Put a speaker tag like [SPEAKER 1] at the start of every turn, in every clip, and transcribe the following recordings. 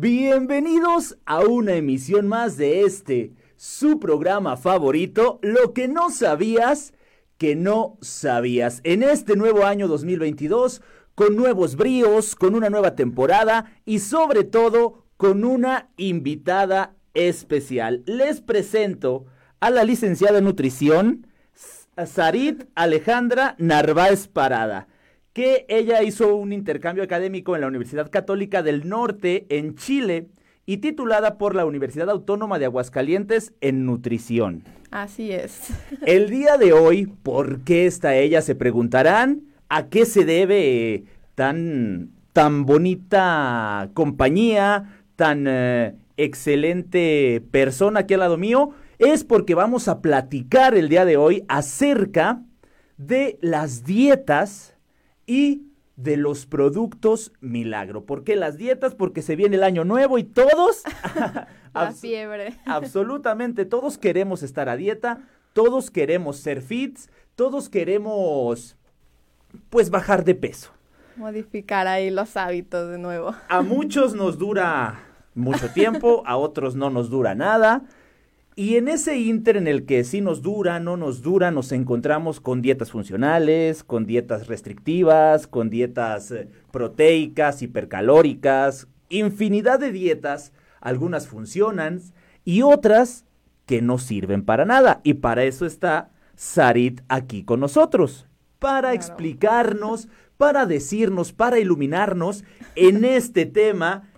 [SPEAKER 1] Bienvenidos a una emisión más de este, su programa favorito, Lo que no sabías que no sabías. En este nuevo año 2022, con nuevos bríos, con una nueva temporada y sobre todo con una invitada especial. Les presento a la licenciada en nutrición, Sarit Alejandra Narváez Parada que ella hizo un intercambio académico en la Universidad Católica del Norte en Chile y titulada por la Universidad Autónoma de Aguascalientes en nutrición.
[SPEAKER 2] Así es.
[SPEAKER 1] El día de hoy, ¿por qué está ella? Se preguntarán a qué se debe tan, tan bonita compañía, tan eh, excelente persona aquí al lado mío. Es porque vamos a platicar el día de hoy acerca de las dietas y de los productos milagro. ¿Por qué las dietas? Porque se viene el año nuevo y todos...
[SPEAKER 2] La fiebre.
[SPEAKER 1] Absolutamente, todos queremos estar a dieta, todos queremos ser fits, todos queremos pues bajar de peso.
[SPEAKER 2] Modificar ahí los hábitos de nuevo.
[SPEAKER 1] A muchos nos dura mucho tiempo, a otros no nos dura nada. Y en ese inter en el que sí nos dura, no nos dura, nos encontramos con dietas funcionales, con dietas restrictivas, con dietas eh, proteicas, hipercalóricas, infinidad de dietas, algunas funcionan y otras que no sirven para nada. Y para eso está Sarit aquí con nosotros, para explicarnos, para decirnos, para iluminarnos en este tema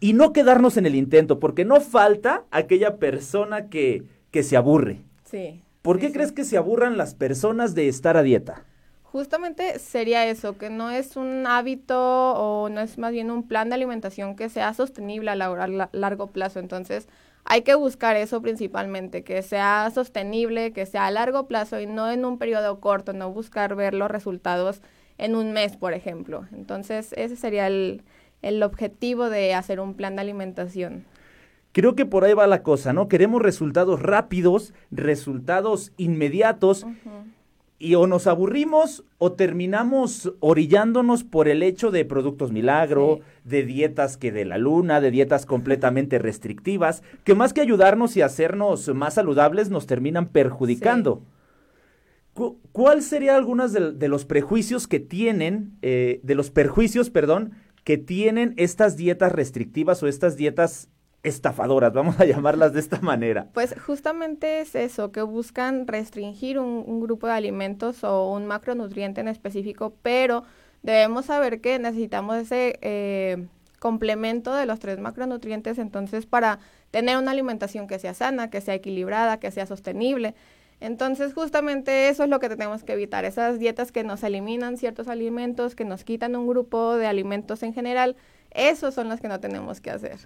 [SPEAKER 1] y no quedarnos en el intento, porque no falta aquella persona que, que se aburre.
[SPEAKER 2] Sí.
[SPEAKER 1] ¿Por qué crees que se aburran las personas de estar a dieta?
[SPEAKER 2] Justamente sería eso, que no es un hábito o no es más bien un plan de alimentación que sea sostenible a, a largo plazo. Entonces, hay que buscar eso principalmente, que sea sostenible, que sea a largo plazo y no en un periodo corto, no buscar ver los resultados en un mes, por ejemplo. Entonces, ese sería el, el objetivo de hacer un plan de alimentación.
[SPEAKER 1] Creo que por ahí va la cosa, ¿no? Queremos resultados rápidos, resultados inmediatos. Y o nos aburrimos o terminamos orillándonos por el hecho de productos milagro, de dietas que de la luna, de dietas completamente restrictivas, que más que ayudarnos y hacernos más saludables nos terminan perjudicando. ¿Cuál sería algunos de, los prejuicios que tienen, eh, de los perjuicios, perdón, que tienen estas dietas restrictivas o estas dietas estafadoras, vamos a llamarlas de esta manera.
[SPEAKER 2] Pues justamente es eso, que buscan restringir un, grupo de alimentos o un macronutriente en específico, pero debemos saber que necesitamos ese eh, complemento de los tres macronutrientes, entonces para tener una alimentación que sea sana, que sea equilibrada, que sea sostenible. Entonces, justamente eso es lo que tenemos que evitar, esas dietas que nos eliminan ciertos alimentos, que nos quitan un grupo de alimentos en general, esos son los que no tenemos que hacer.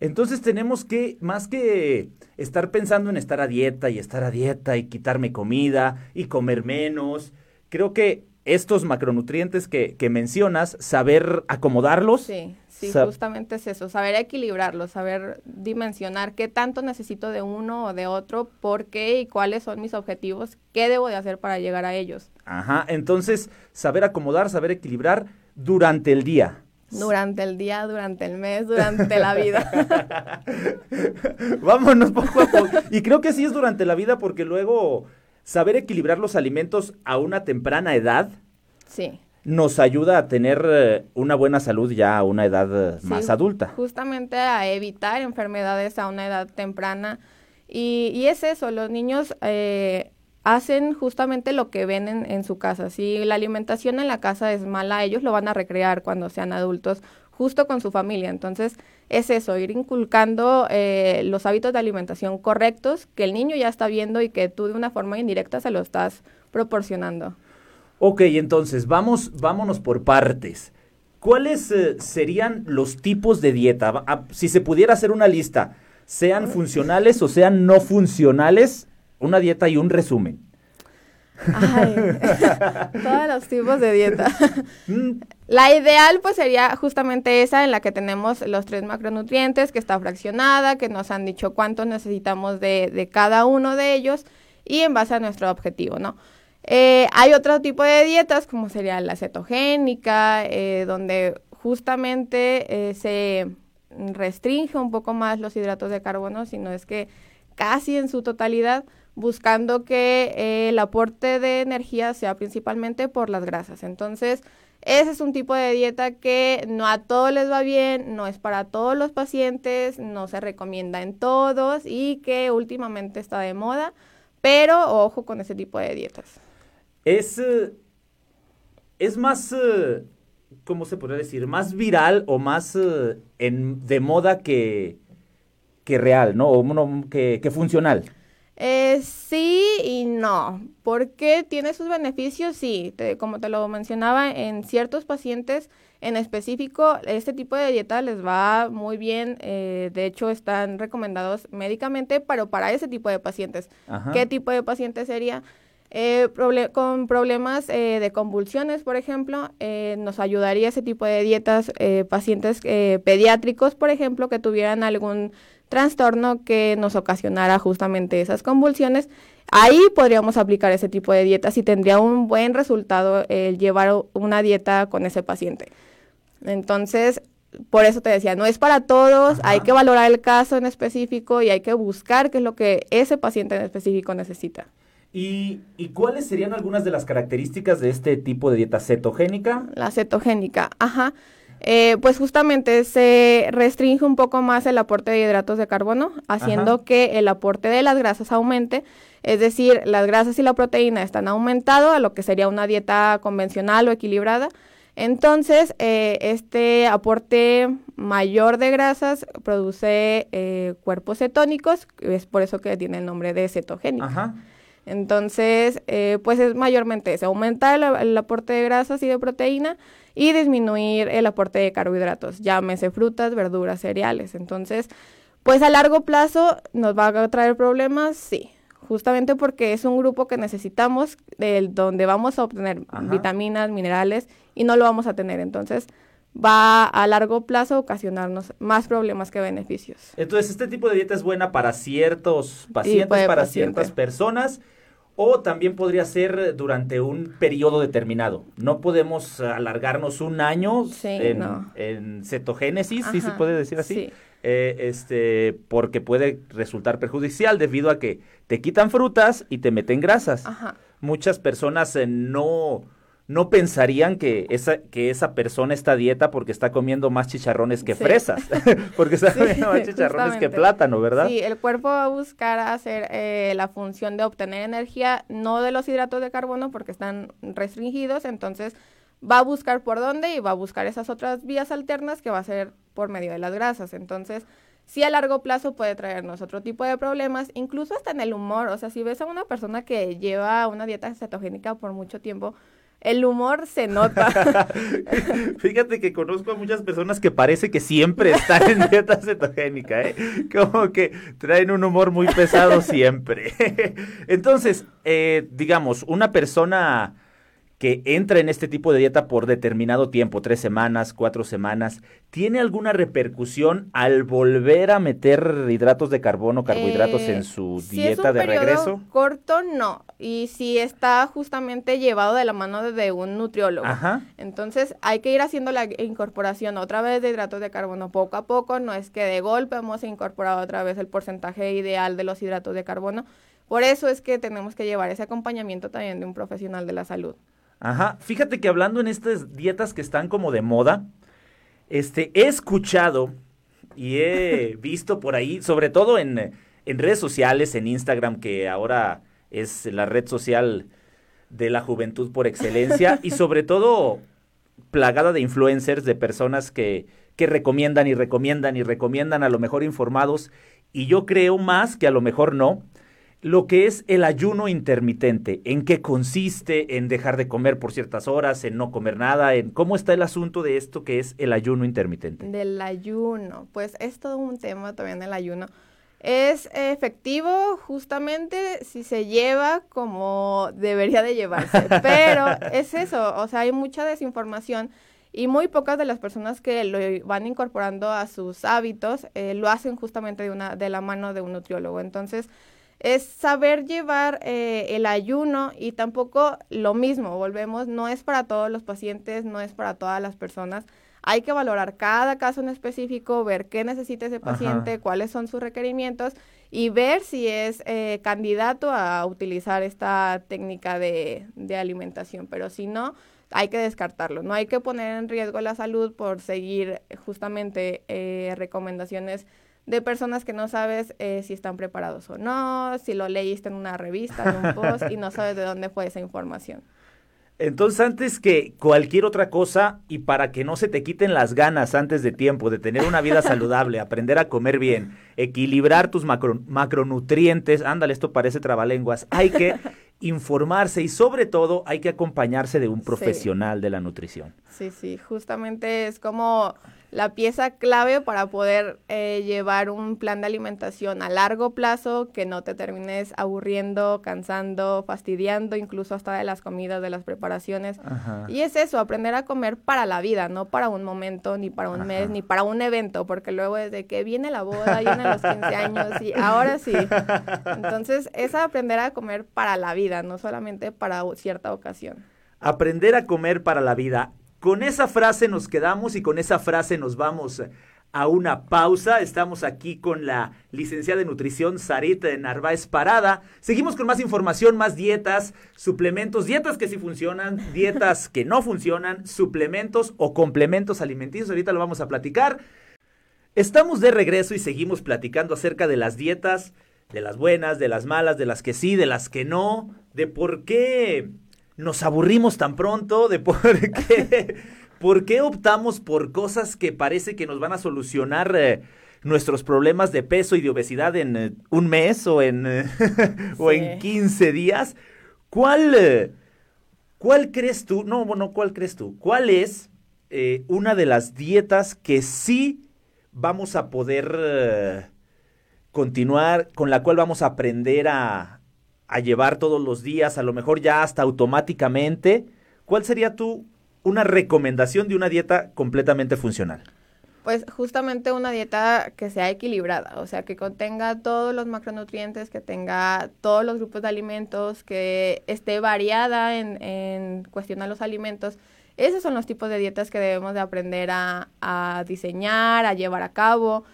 [SPEAKER 1] Entonces tenemos que, más que estar pensando en estar a dieta y estar a dieta y quitarme comida y comer menos, creo que estos macronutrientes que, que mencionas, saber acomodarlos.
[SPEAKER 2] Sí Sí, justamente es eso, saber equilibrarlo, saber dimensionar qué tanto necesito de uno o de otro, por qué y cuáles son mis objetivos, qué debo de hacer para llegar a ellos.
[SPEAKER 1] Ajá, entonces saber acomodar, saber equilibrar durante el día.
[SPEAKER 2] Durante el día, durante el mes, durante la vida.
[SPEAKER 1] Vámonos poco a poco. Y creo que sí es durante la vida porque luego saber equilibrar los alimentos a una temprana edad.
[SPEAKER 2] Sí
[SPEAKER 1] nos ayuda a tener eh, una buena salud ya a una edad eh, más adulta.
[SPEAKER 2] Justamente a evitar enfermedades a una edad temprana. Y, y es eso, los niños eh, hacen justamente lo que ven en, su casa. Si la alimentación en la casa es mala, ellos lo van a recrear cuando sean adultos, justo con su familia. Entonces, es eso, ir inculcando los hábitos de alimentación correctos que el niño ya está viendo y que tú de una forma indirecta se lo estás proporcionando.
[SPEAKER 1] Ok, entonces, vamos, vámonos por partes. ¿Cuáles eh, serían los tipos de dieta? si se pudiera hacer una lista, sean funcionales o sean no funcionales, una dieta y un resumen.
[SPEAKER 2] Ay, todos los tipos de dieta. Mm. La ideal pues sería justamente esa en la que tenemos los tres macronutrientes, que está fraccionada, que nos han dicho cuánto necesitamos de, de cada uno de ellos y en base a nuestro objetivo, ¿no? Eh, hay otro tipo de dietas, como sería la cetogénica, eh, donde justamente eh, se restringe un poco más los hidratos de carbono, sino es que casi en su totalidad buscando que eh, el aporte de energía sea principalmente por las grasas. Entonces, ese es un tipo de dieta que no a todos les va bien, no es para todos los pacientes, no se recomienda en todos y que últimamente está de moda, pero ojo con ese tipo de dietas.
[SPEAKER 1] Es, eh, es más, eh, ¿cómo se podría decir? Más viral o más en, de moda que, que real, ¿no? O que, que funcional.
[SPEAKER 2] Eh, sí y no. porque tiene sus beneficios? Sí, como te lo mencionaba, en ciertos pacientes en específico, este tipo de dieta les va muy bien. Eh, de hecho, están recomendados médicamente, pero para ese tipo de pacientes. ¿Qué tipo de paciente sería? Eh, con problemas eh, de convulsiones, por ejemplo, eh, nos ayudaría ese tipo de dietas, eh, pacientes pediátricos, por ejemplo, que tuvieran algún trastorno que nos ocasionara justamente esas convulsiones. Ahí podríamos aplicar ese tipo de dietas y tendría un buen resultado el llevar una dieta con ese paciente. Entonces, por eso te decía, no es para todos, hay que valorar el caso en específico y hay que buscar qué es lo que ese paciente en específico necesita.
[SPEAKER 1] ¿Y, ¿Y, cuáles serían algunas de las características de este tipo de dieta cetogénica?
[SPEAKER 2] La cetogénica, ajá. Eh, pues justamente se restringe un poco más el aporte de hidratos de carbono, haciendo que el aporte de las grasas aumente. Es decir, las grasas y la proteína están aumentado a lo que sería una dieta convencional o equilibrada. Entonces, eh, este aporte mayor de grasas produce eh, cuerpos cetónicos, es por eso que tiene el nombre de cetogénica. Ajá. Entonces, eh, pues es mayormente eso, aumentar el, aporte de grasas y de proteína y disminuir el aporte de carbohidratos, llámese frutas, verduras, cereales. Entonces, pues a largo plazo nos va a traer problemas, sí, justamente porque es un grupo que necesitamos, del donde vamos a obtener vitaminas, minerales y no lo vamos a tener. Entonces, va a largo plazo a ocasionarnos más problemas que beneficios.
[SPEAKER 1] Entonces, este tipo de dieta es buena para ciertos pacientes, para ciertas personas o también podría ser durante un periodo determinado. No podemos alargarnos un año en, cetogénesis, si se puede decir así. Eh, este, porque puede resultar perjudicial debido a que te quitan frutas y te meten grasas. Muchas personas eh, no no pensarían que esa, que esa persona está dieta porque está comiendo más chicharrones que fresas, porque está comiendo más chicharrones que plátano, ¿verdad?
[SPEAKER 2] Sí, el cuerpo va a buscar hacer eh, la función de obtener energía, no de los hidratos de carbono porque están restringidos, entonces va a buscar por dónde y va a buscar esas otras vías alternas que va a ser por medio de las grasas. Entonces, sí a largo plazo puede traernos otro tipo de problemas, incluso hasta en el humor. O sea, si ves a una persona que lleva una dieta cetogénica por mucho tiempo, el humor se nota.
[SPEAKER 1] Fíjate que conozco a muchas personas que parece que siempre están en dieta cetogénica, ¿eh? Como que traen un humor muy pesado siempre. Entonces, eh, digamos, una persona que entra en este tipo de dieta por determinado tiempo, tres semanas, cuatro semanas, ¿tiene alguna repercusión al volver a meter hidratos de carbono, carbohidratos en eh, su dieta de regreso?
[SPEAKER 2] Corto, no. Y si está justamente llevado de la mano de un nutriólogo. Ajá. Entonces hay que ir haciendo la incorporación otra vez de hidratos de carbono poco a poco. No es que de golpe hemos incorporado otra vez el porcentaje ideal de los hidratos de carbono. Por eso es que tenemos que llevar ese acompañamiento también de un profesional de la salud.
[SPEAKER 1] Ajá, fíjate que hablando en estas dietas que están como de moda, este, he escuchado y he visto por ahí, sobre todo en, en redes sociales, en Instagram, que ahora es la red social de la juventud por excelencia, y sobre todo plagada de influencers, de personas que, que recomiendan y recomiendan y recomiendan a lo mejor informados, y yo creo más que a lo mejor no, lo que es el ayuno intermitente, en qué consiste, en dejar de comer por ciertas horas, en no comer nada, en cómo está el asunto de esto que es el ayuno intermitente.
[SPEAKER 2] Del ayuno, pues es todo un tema también el ayuno. Es efectivo justamente si se lleva como debería de llevarse, pero es eso, o sea, hay mucha desinformación y muy pocas de las personas que lo van incorporando a sus hábitos eh, lo hacen justamente de, una, de la mano de un nutriólogo. Entonces, es saber llevar eh, el ayuno y tampoco lo mismo, volvemos, no es para todos los pacientes, no es para todas las personas. hay que valorar cada caso en específico, ver qué necesita ese paciente, cuáles son sus requerimientos y ver si es eh, candidato a utilizar esta técnica de, de alimentación. Pero si no, hay que descartarlo. No hay que poner en riesgo la salud por seguir justamente eh, recomendaciones de personas que no sabes eh, si están preparados o no, si lo leíste en una revista, en un post y no sabes de dónde fue esa información.
[SPEAKER 1] Entonces, antes que cualquier otra cosa, y para que no se te quiten las ganas antes de tiempo de tener una vida saludable, aprender a comer bien, equilibrar tus macronutrientes, ándale, esto parece trabalenguas, hay que informarse y sobre todo hay que acompañarse de un profesional de la nutrición.
[SPEAKER 2] Sí, sí, justamente es como la pieza clave para poder eh, llevar un plan de alimentación a largo plazo que no te termines aburriendo, cansando, fastidiando, incluso hasta de las comidas, de las preparaciones. Y es eso, aprender a comer para la vida, no para un momento, ni para un mes, ni para un evento, porque luego desde que viene la boda, vienen los 15 años y ahora sí. Entonces es aprender a comer para la vida, no solamente para cierta ocasión.
[SPEAKER 1] Aprender a comer para la vida con esa frase nos quedamos y con esa frase nos vamos a una pausa. Estamos aquí con la licenciada de nutrición Sarita de Narváez Parada. Seguimos con más información, más dietas, suplementos, dietas que sí funcionan, dietas que no funcionan, suplementos o complementos alimenticios. Ahorita lo vamos a platicar. Estamos de regreso y seguimos platicando acerca de las dietas, de las buenas, de las malas, de las que sí, de las que no, de por qué nos aburrimos tan pronto, de por qué, por qué optamos por cosas que parece que nos van a solucionar eh, nuestros problemas de peso y de obesidad en eh, un mes o en, o en 15 días. ¿Cuál, ¿Cuál crees tú? No, bueno, ¿cuál crees tú? ¿Cuál es eh, una de las dietas que sí vamos a poder continuar, con la cual vamos a aprender a, a llevar todos los días, a lo mejor ya hasta automáticamente, ¿cuál sería tu una recomendación de una dieta completamente funcional?
[SPEAKER 2] Pues justamente una dieta que sea equilibrada, o sea, que contenga todos los macronutrientes, que tenga todos los grupos de alimentos, que esté variada en, en cuestión a los alimentos. Esos son los tipos de dietas que debemos de aprender a, a diseñar, a llevar a cabo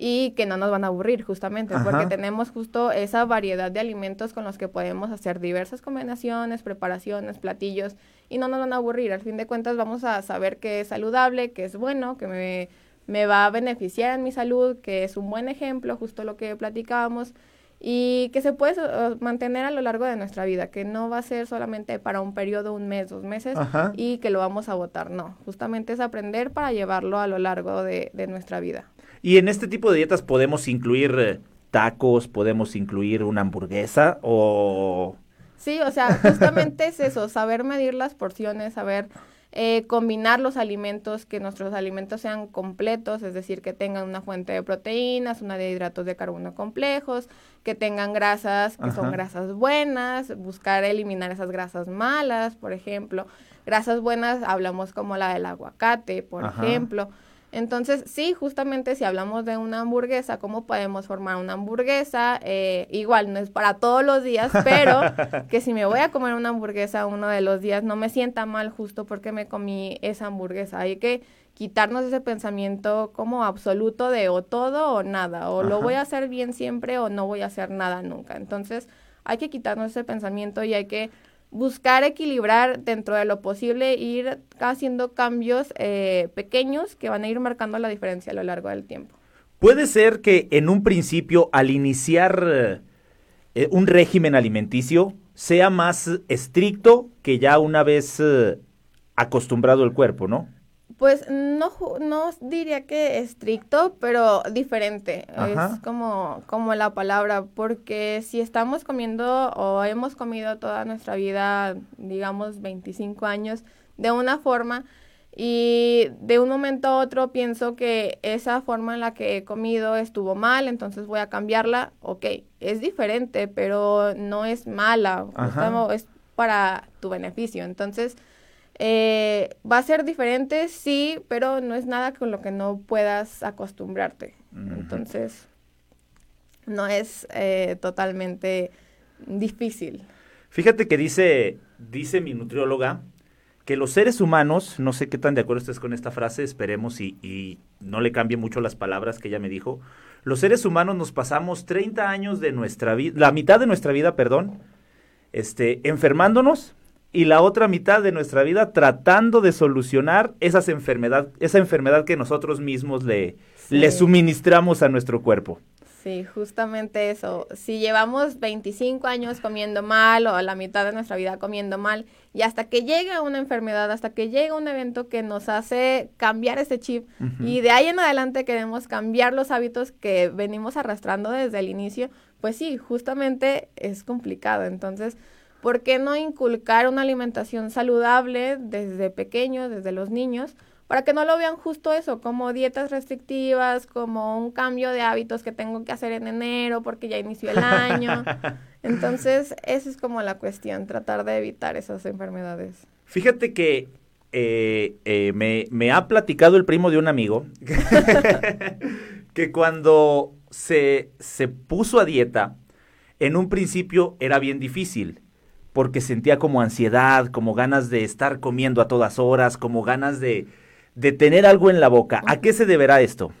[SPEAKER 2] y que no nos van a aburrir justamente porque tenemos justo esa variedad de alimentos con los que podemos hacer diversas combinaciones, preparaciones, platillos y no nos van a aburrir. Al fin de cuentas vamos a saber que es saludable, que es bueno, que me, me va a beneficiar en mi salud, que es un buen ejemplo, justo lo que platicábamos y que se puede eh, mantener a lo largo de nuestra vida, que no va a ser solamente para un periodo, un mes, dos meses y que lo vamos a votar, no, justamente es aprender para llevarlo a lo largo de, de nuestra vida.
[SPEAKER 1] Y en este tipo de dietas podemos incluir eh, tacos, podemos incluir una hamburguesa o...
[SPEAKER 2] Sí, o sea, justamente es eso, saber medir las porciones, saber eh, combinar los alimentos, que nuestros alimentos sean completos, es decir, que tengan una fuente de proteínas, una de hidratos de carbono complejos, que tengan grasas, que son grasas buenas, buscar eliminar esas grasas malas, por ejemplo. Grasas buenas, hablamos como la del aguacate, por ejemplo. Entonces, sí, justamente si hablamos de una hamburguesa, ¿cómo podemos formar una hamburguesa? Eh, igual, no es para todos los días, pero que si me voy a comer una hamburguesa uno de los días, no me sienta mal justo porque me comí esa hamburguesa. Hay que quitarnos ese pensamiento como absoluto de o todo o nada, o lo voy a hacer bien siempre o no voy a hacer nada nunca. Entonces, hay que quitarnos ese pensamiento y hay que buscar equilibrar dentro de lo posible, ir haciendo cambios eh, pequeños que van a ir marcando la diferencia a lo largo del tiempo.
[SPEAKER 1] Puede ser que en un principio, al iniciar eh, un régimen alimenticio, sea más estricto que ya una vez eh, acostumbrado el cuerpo, ¿no?
[SPEAKER 2] Pues no, no diría que estricto, pero diferente. Es como, como la palabra, porque si estamos comiendo o hemos comido toda nuestra vida, digamos 25 años, de una forma y de un momento a otro pienso que esa forma en la que he comido estuvo mal, entonces voy a cambiarla, ok, es diferente, pero no es mala, es para tu beneficio. Entonces, eh, va a ser diferente, sí, pero no es nada con lo que no puedas acostumbrarte. Entonces, no es eh, totalmente difícil.
[SPEAKER 1] Fíjate que dice, dice mi nutrióloga que los seres humanos, no sé qué tan de acuerdo estés con esta frase, esperemos y, y no le cambie mucho las palabras que ella me dijo, los seres humanos nos pasamos 30 años de nuestra vida, la mitad de nuestra vida, perdón, este, enfermándonos y la otra mitad de nuestra vida tratando de solucionar esas enfermedad, esa enfermedad que nosotros mismos le, le suministramos a nuestro cuerpo.
[SPEAKER 2] Sí, justamente eso. Si llevamos 25 años comiendo mal o la mitad de nuestra vida comiendo mal y hasta que llega una enfermedad, hasta que llega un evento que nos hace cambiar ese chip y de ahí en adelante queremos cambiar los hábitos que venimos arrastrando desde el inicio, pues sí, justamente es complicado. Entonces, ¿por qué no inculcar una alimentación saludable desde pequeños, desde los niños? para que no lo vean justo eso, como dietas restrictivas, como un cambio de hábitos que tengo que hacer en enero porque ya inició el año. Entonces, eso es como la cuestión, tratar de evitar esas enfermedades.
[SPEAKER 1] Fíjate que eh, eh, me, me, ha platicado el primo de un amigo que cuando se, se puso a dieta, en un principio era bien difícil porque sentía como ansiedad, como ganas de estar comiendo a todas horas, como ganas de, de tener algo en la boca. ¿A qué se deberá esto?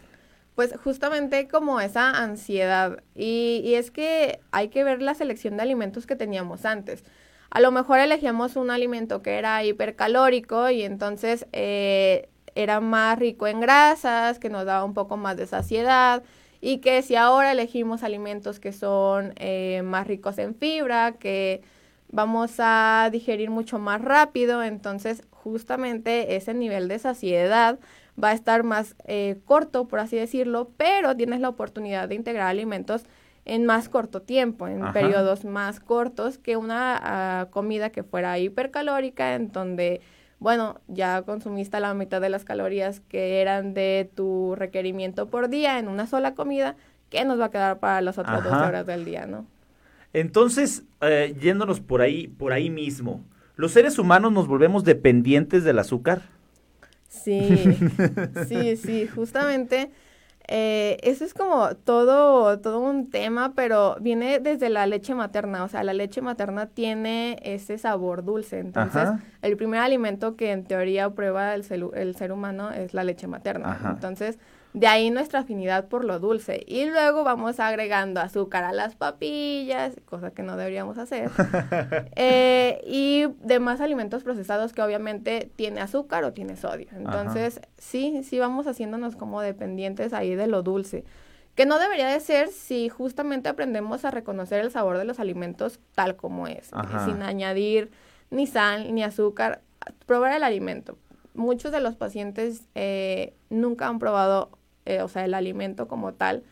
[SPEAKER 2] Pues justamente como esa ansiedad. Y, es que hay que ver la selección de alimentos que teníamos antes. A lo mejor elegíamos un alimento que era hipercalórico y entonces eh, era más rico en grasas, que nos daba un poco más de saciedad. Y que si ahora elegimos alimentos que son eh, más ricos en fibra, que vamos a digerir mucho más rápido, entonces justamente ese nivel de saciedad va a estar más eh, corto, por así decirlo, pero tienes la oportunidad de integrar alimentos en más corto tiempo, en periodos más cortos que una ah, comida que fuera hipercalórica, en donde, bueno, ya consumiste la mitad de las calorías que eran de tu requerimiento por día en una sola comida, ¿qué nos va a quedar para las otras dos horas del día, no?
[SPEAKER 1] Entonces, eh, yéndonos por ahí, por ahí mismo, ¿los seres humanos nos volvemos dependientes del azúcar?
[SPEAKER 2] Sí, sí, sí, justamente. Eh, eso es como todo, todo un tema, pero viene desde la leche materna. O sea, la leche materna tiene ese sabor dulce. Entonces, el primer alimento que en teoría prueba el, el ser humano es la leche materna. Entonces, de ahí nuestra afinidad por lo dulce. Y luego vamos agregando azúcar a las papillas, cosa que no deberíamos hacer. Eh, y demás alimentos procesados que obviamente tiene azúcar o tiene sodio. Entonces, sí, sí vamos haciéndonos como dependientes ahí de lo dulce. Que no debería de ser si justamente aprendemos a reconocer el sabor de los alimentos tal como es, sin añadir ni sal ni azúcar. Probar el alimento. Muchos de los pacientes eh, nunca han probado eh, o sea, el alimento como tal,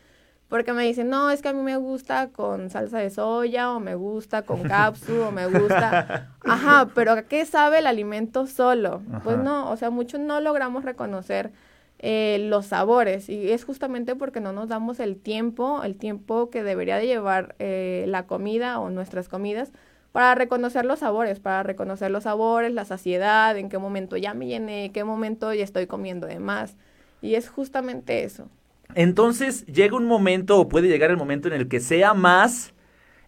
[SPEAKER 2] porque me dicen, no, es que a mí me gusta con salsa de soya, o me gusta con cápsula, o me gusta. Ajá, pero ¿a qué sabe el alimento solo? Pues no, o sea, muchos no logramos reconocer eh, los sabores, y es justamente porque no nos damos el tiempo, el tiempo que debería de llevar eh, la comida o nuestras comidas, para reconocer los sabores, para reconocer los sabores, la saciedad, en qué momento ya me llené, en qué momento ya estoy comiendo de más. Y es justamente eso.
[SPEAKER 1] Entonces llega un momento o puede llegar el momento en el que sea más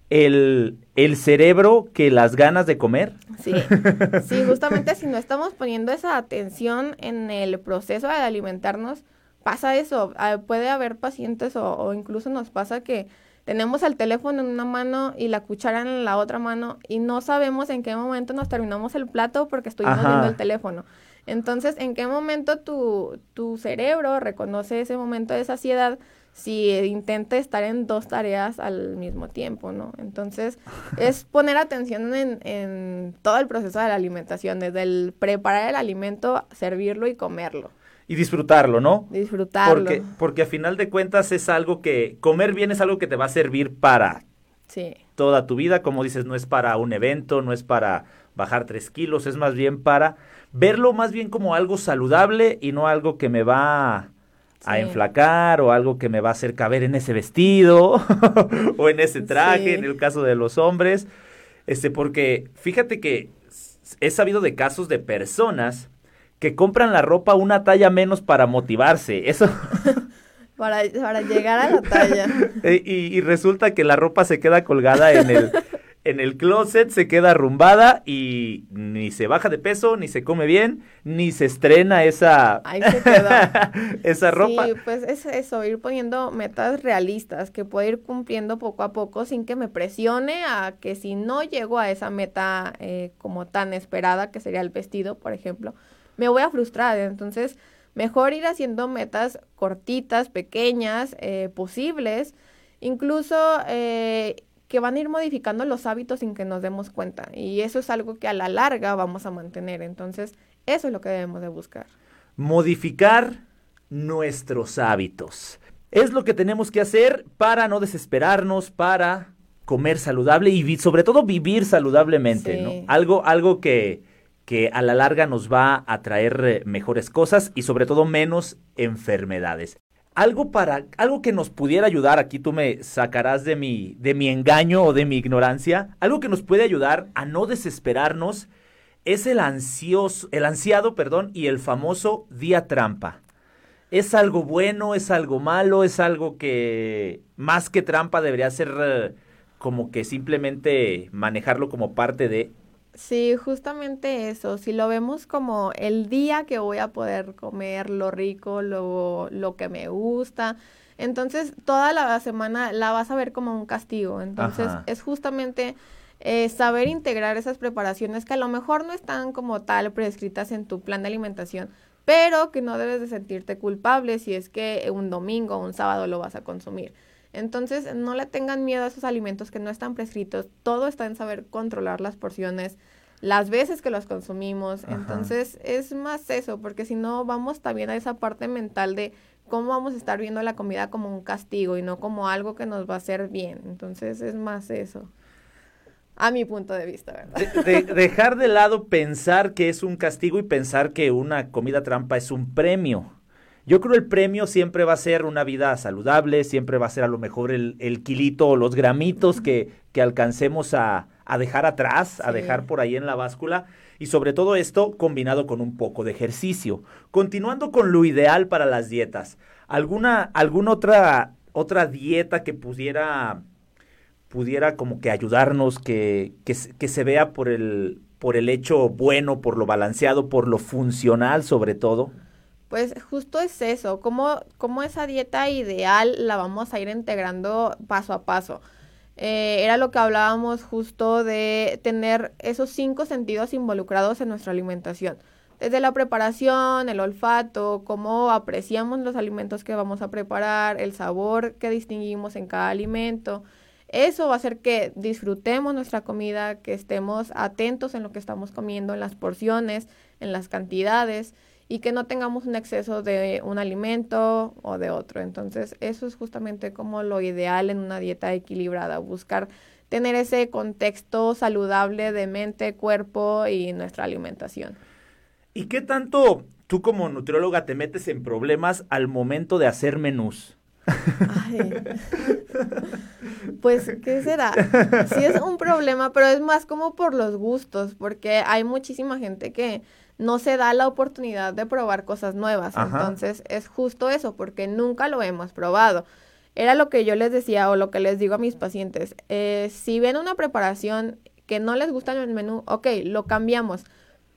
[SPEAKER 1] el, el cerebro que las ganas de comer.
[SPEAKER 2] Sí, sí, justamente si no estamos poniendo esa atención en el proceso de alimentarnos, pasa eso. Ah, puede haber pacientes o, o incluso nos pasa que tenemos el teléfono en una mano y la cuchara en la otra mano y no sabemos en qué momento nos terminamos el plato porque estuvimos viendo el teléfono. Entonces, ¿en qué momento tu, tu cerebro reconoce ese momento de saciedad si intenta estar en dos tareas al mismo tiempo, ¿no? Entonces, es poner atención en, en todo el proceso de la alimentación, desde el preparar el alimento, servirlo y comerlo.
[SPEAKER 1] Y disfrutarlo, ¿no?
[SPEAKER 2] Disfrutarlo.
[SPEAKER 1] Porque, porque a final de cuentas es algo que, comer bien es algo que te va a servir para
[SPEAKER 2] sí.
[SPEAKER 1] toda tu vida, como dices, no es para un evento, no es para bajar tres kilos, es más bien para verlo más bien como algo saludable y no algo que me va a enflacar o algo que me va a hacer caber en ese vestido o en ese traje, en el caso de los hombres. Este, porque fíjate que he sabido de casos de personas que compran la ropa una talla menos para motivarse. Eso.
[SPEAKER 2] para, para llegar a la talla.
[SPEAKER 1] y, y, resulta que la ropa se queda colgada en el, en el closet, se queda arrumbada y ni se baja de peso, ni se come bien, ni se estrena esa,
[SPEAKER 2] Ahí se quedó.
[SPEAKER 1] esa ropa.
[SPEAKER 2] Sí, pues es eso, ir poniendo metas realistas que puedo ir cumpliendo poco a poco sin que me presione a que si no llego a esa meta eh, como tan esperada, que sería el vestido, por ejemplo, me voy a frustrar. Entonces, mejor ir haciendo metas cortitas, pequeñas, eh, posibles, incluso eh, que van a ir modificando los hábitos sin que nos demos cuenta. Y eso es algo que a la larga vamos a mantener. Entonces, eso es lo que debemos de buscar.
[SPEAKER 1] Modificar nuestros hábitos. Es lo que tenemos que hacer para no desesperarnos, para comer saludable y sobre todo vivir saludablemente,
[SPEAKER 2] Sí.
[SPEAKER 1] ¿no? Algo, algo que, que a la larga nos va a traer eh, mejores cosas y sobre todo menos enfermedades. Algo para, algo que nos pudiera ayudar, aquí tú me sacarás de mi, de mi engaño o de mi ignorancia, algo que nos puede ayudar a no desesperarnos es el ansioso, el ansiado, perdón, y el famoso día trampa. ¿Es algo bueno? ¿Es algo malo? ¿Es algo que más que trampa debería ser eh, como que simplemente manejarlo como parte de...
[SPEAKER 2] Sí, justamente eso. Si lo vemos como el día que voy a poder comer lo rico, lo, lo que me gusta, entonces toda la semana la vas a ver como un castigo. Entonces
[SPEAKER 1] Ajá.
[SPEAKER 2] es justamente eh, saber integrar esas preparaciones que a lo mejor no están como tal prescritas en tu plan de alimentación, pero que no debes de sentirte culpable si es que un domingo o un sábado lo vas a consumir. Entonces, no le tengan miedo a esos alimentos que no están prescritos. Todo está en saber controlar las porciones, las veces que los consumimos.
[SPEAKER 1] Ajá.
[SPEAKER 2] Entonces, es más eso, porque si no, vamos también a esa parte mental de cómo vamos a estar viendo la comida como un castigo y no como algo que nos va a hacer bien. Entonces, es más eso. A mi punto de vista, ¿verdad?
[SPEAKER 1] de- de- dejar de lado pensar que es un castigo y pensar que una comida trampa es un premio. Yo creo el premio siempre va a ser una vida saludable, siempre va a ser a lo mejor el, el kilito o los gramitos que, que alcancemos a, a dejar atrás, a
[SPEAKER 2] Sí.
[SPEAKER 1] dejar por ahí en la báscula. Y sobre todo esto combinado con un poco de ejercicio. Continuando con lo ideal para las dietas. ¿Alguna, alguna otra, otra dieta que pudiera pudiera como que ayudarnos, que, que, que se vea por el, por el hecho bueno, por lo balanceado, por lo funcional sobre todo.
[SPEAKER 2] Pues justo es eso, cómo, cómo esa dieta ideal la vamos a ir integrando paso a paso. Eh, era lo que hablábamos justo de tener esos cinco sentidos involucrados en nuestra alimentación. Desde la preparación, el olfato, cómo apreciamos los alimentos que vamos a preparar, el sabor que distinguimos en cada alimento. Eso va a hacer que disfrutemos nuestra comida, que estemos atentos en lo que estamos comiendo, en las porciones, en las cantidades y que no tengamos un exceso de un alimento o de otro. Entonces, eso es justamente como lo ideal en una dieta equilibrada, buscar tener ese contexto saludable de mente, cuerpo y nuestra alimentación.
[SPEAKER 1] ¿Y qué tanto tú como nutrióloga te metes en problemas al momento de hacer menús?
[SPEAKER 2] Ay. Pues, ¿qué será? Sí es un problema, pero es más como por los gustos, porque hay muchísima gente que no se da la oportunidad de probar cosas nuevas.
[SPEAKER 1] Ajá.
[SPEAKER 2] Entonces, es justo eso, porque nunca lo hemos probado. Era lo que yo les decía o lo que les digo a mis pacientes. eh, si ven una preparación que no les gusta en el menú, ok, lo cambiamos.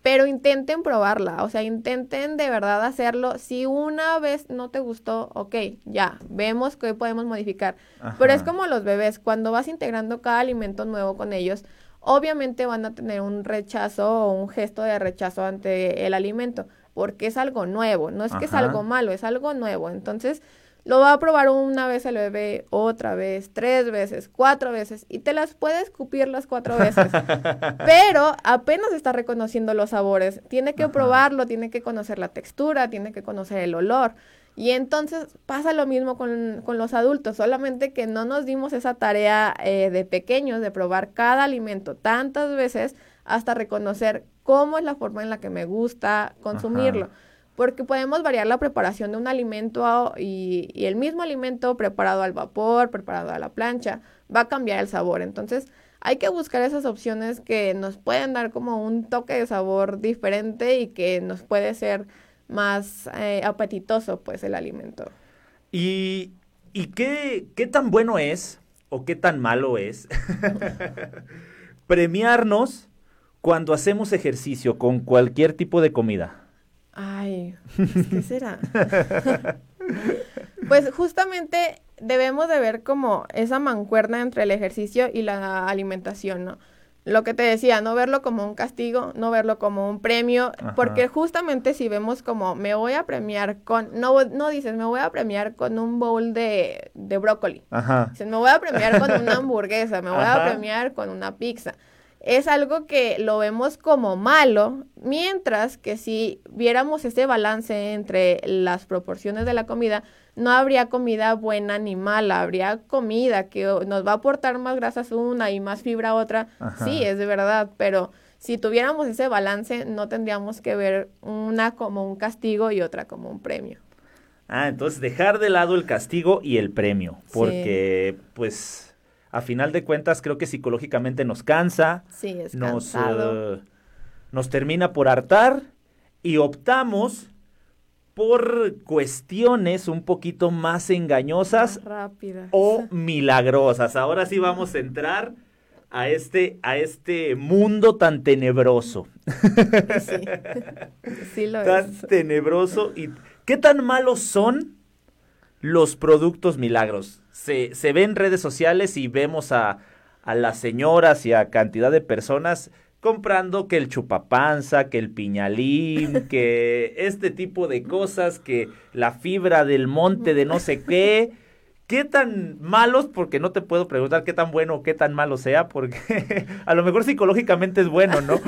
[SPEAKER 2] Pero intenten probarla, o sea, intenten de verdad hacerlo. Si una vez no te gustó, ok, ya, vemos que podemos modificar. Pero es como los bebés, cuando vas integrando cada alimento nuevo con ellos, obviamente van a tener un rechazo o un gesto de rechazo ante el alimento, porque es algo nuevo, no es que es algo malo, es algo nuevo. Entonces, lo va a probar una vez el bebé, otra vez, tres veces, cuatro veces, y te las puede escupir las cuatro veces. Pero apenas está reconociendo los sabores. Tiene que
[SPEAKER 1] Ajá.
[SPEAKER 2] probarlo, tiene que conocer la textura, tiene que conocer el olor. Y entonces pasa lo mismo con, con los adultos, solamente que no nos dimos esa tarea eh, de pequeños de probar cada alimento tantas veces hasta reconocer cómo es la forma en la que me gusta consumirlo.
[SPEAKER 1] Ajá.
[SPEAKER 2] Porque podemos variar la preparación de un alimento a- y, y el mismo alimento preparado al vapor, preparado a la plancha, va a cambiar el sabor. Entonces, hay que buscar esas opciones que nos pueden dar como un toque de sabor diferente y que nos puede ser más eh, apetitoso, pues, el alimento.
[SPEAKER 1] ¿Y, y qué, qué tan bueno es o qué tan malo es premiarnos cuando hacemos ejercicio con cualquier tipo de comida?
[SPEAKER 2] Ay, ¿qué será? pues justamente debemos de ver como esa mancuerna entre el ejercicio y la alimentación, ¿no? Lo que te decía, no verlo como un castigo, no verlo como un premio, porque justamente si vemos como me voy a premiar con, no, no dices, me voy a premiar con un bowl de, de brócoli, Ajá. Dices, me voy a premiar con una hamburguesa, me voy a premiar con una pizza es algo que lo vemos como malo, mientras que si viéramos ese balance entre las proporciones de la comida, no habría comida buena ni mala, habría comida que nos va a aportar más grasas una y más fibra otra. Sí, es de verdad, pero si tuviéramos ese balance, no tendríamos que ver una como un castigo y otra como un premio.
[SPEAKER 1] Ah, entonces dejar de lado el castigo y el premio, porque pues a final de cuentas creo que psicológicamente nos cansa,
[SPEAKER 2] sí, es
[SPEAKER 1] nos, uh, nos termina por hartar y optamos por cuestiones un poquito más engañosas o milagrosas. Ahora sí vamos a entrar a este, a este mundo tan tenebroso.
[SPEAKER 2] Sí, sí lo
[SPEAKER 1] tan tenebroso y qué tan malos son los productos milagros se, se ve en redes sociales y vemos a, a las señoras y a cantidad de personas comprando que el chupapanza, que el piñalín, que este tipo de cosas, que la fibra del monte de no sé qué. ¿Qué tan malos? Porque no te puedo preguntar qué tan bueno o qué tan malo sea, porque a lo mejor psicológicamente es bueno, ¿no?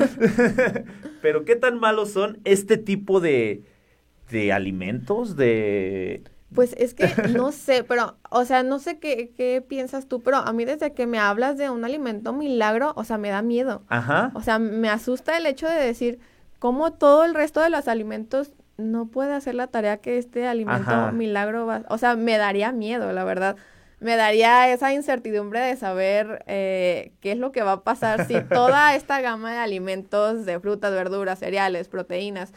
[SPEAKER 1] Pero qué tan malos son este tipo de, de alimentos, de
[SPEAKER 2] pues es que no sé, pero, o sea, no sé qué, qué piensas tú, pero a mí desde que me hablas de un alimento milagro, o sea, me da miedo. Ajá. O sea, me asusta el hecho de decir cómo todo el resto de los alimentos no puede hacer la tarea que este alimento milagro va. O sea, me daría miedo, la verdad. Me daría esa incertidumbre de saber eh, qué es lo que va a pasar si toda esta gama de alimentos, de frutas, verduras, cereales, proteínas,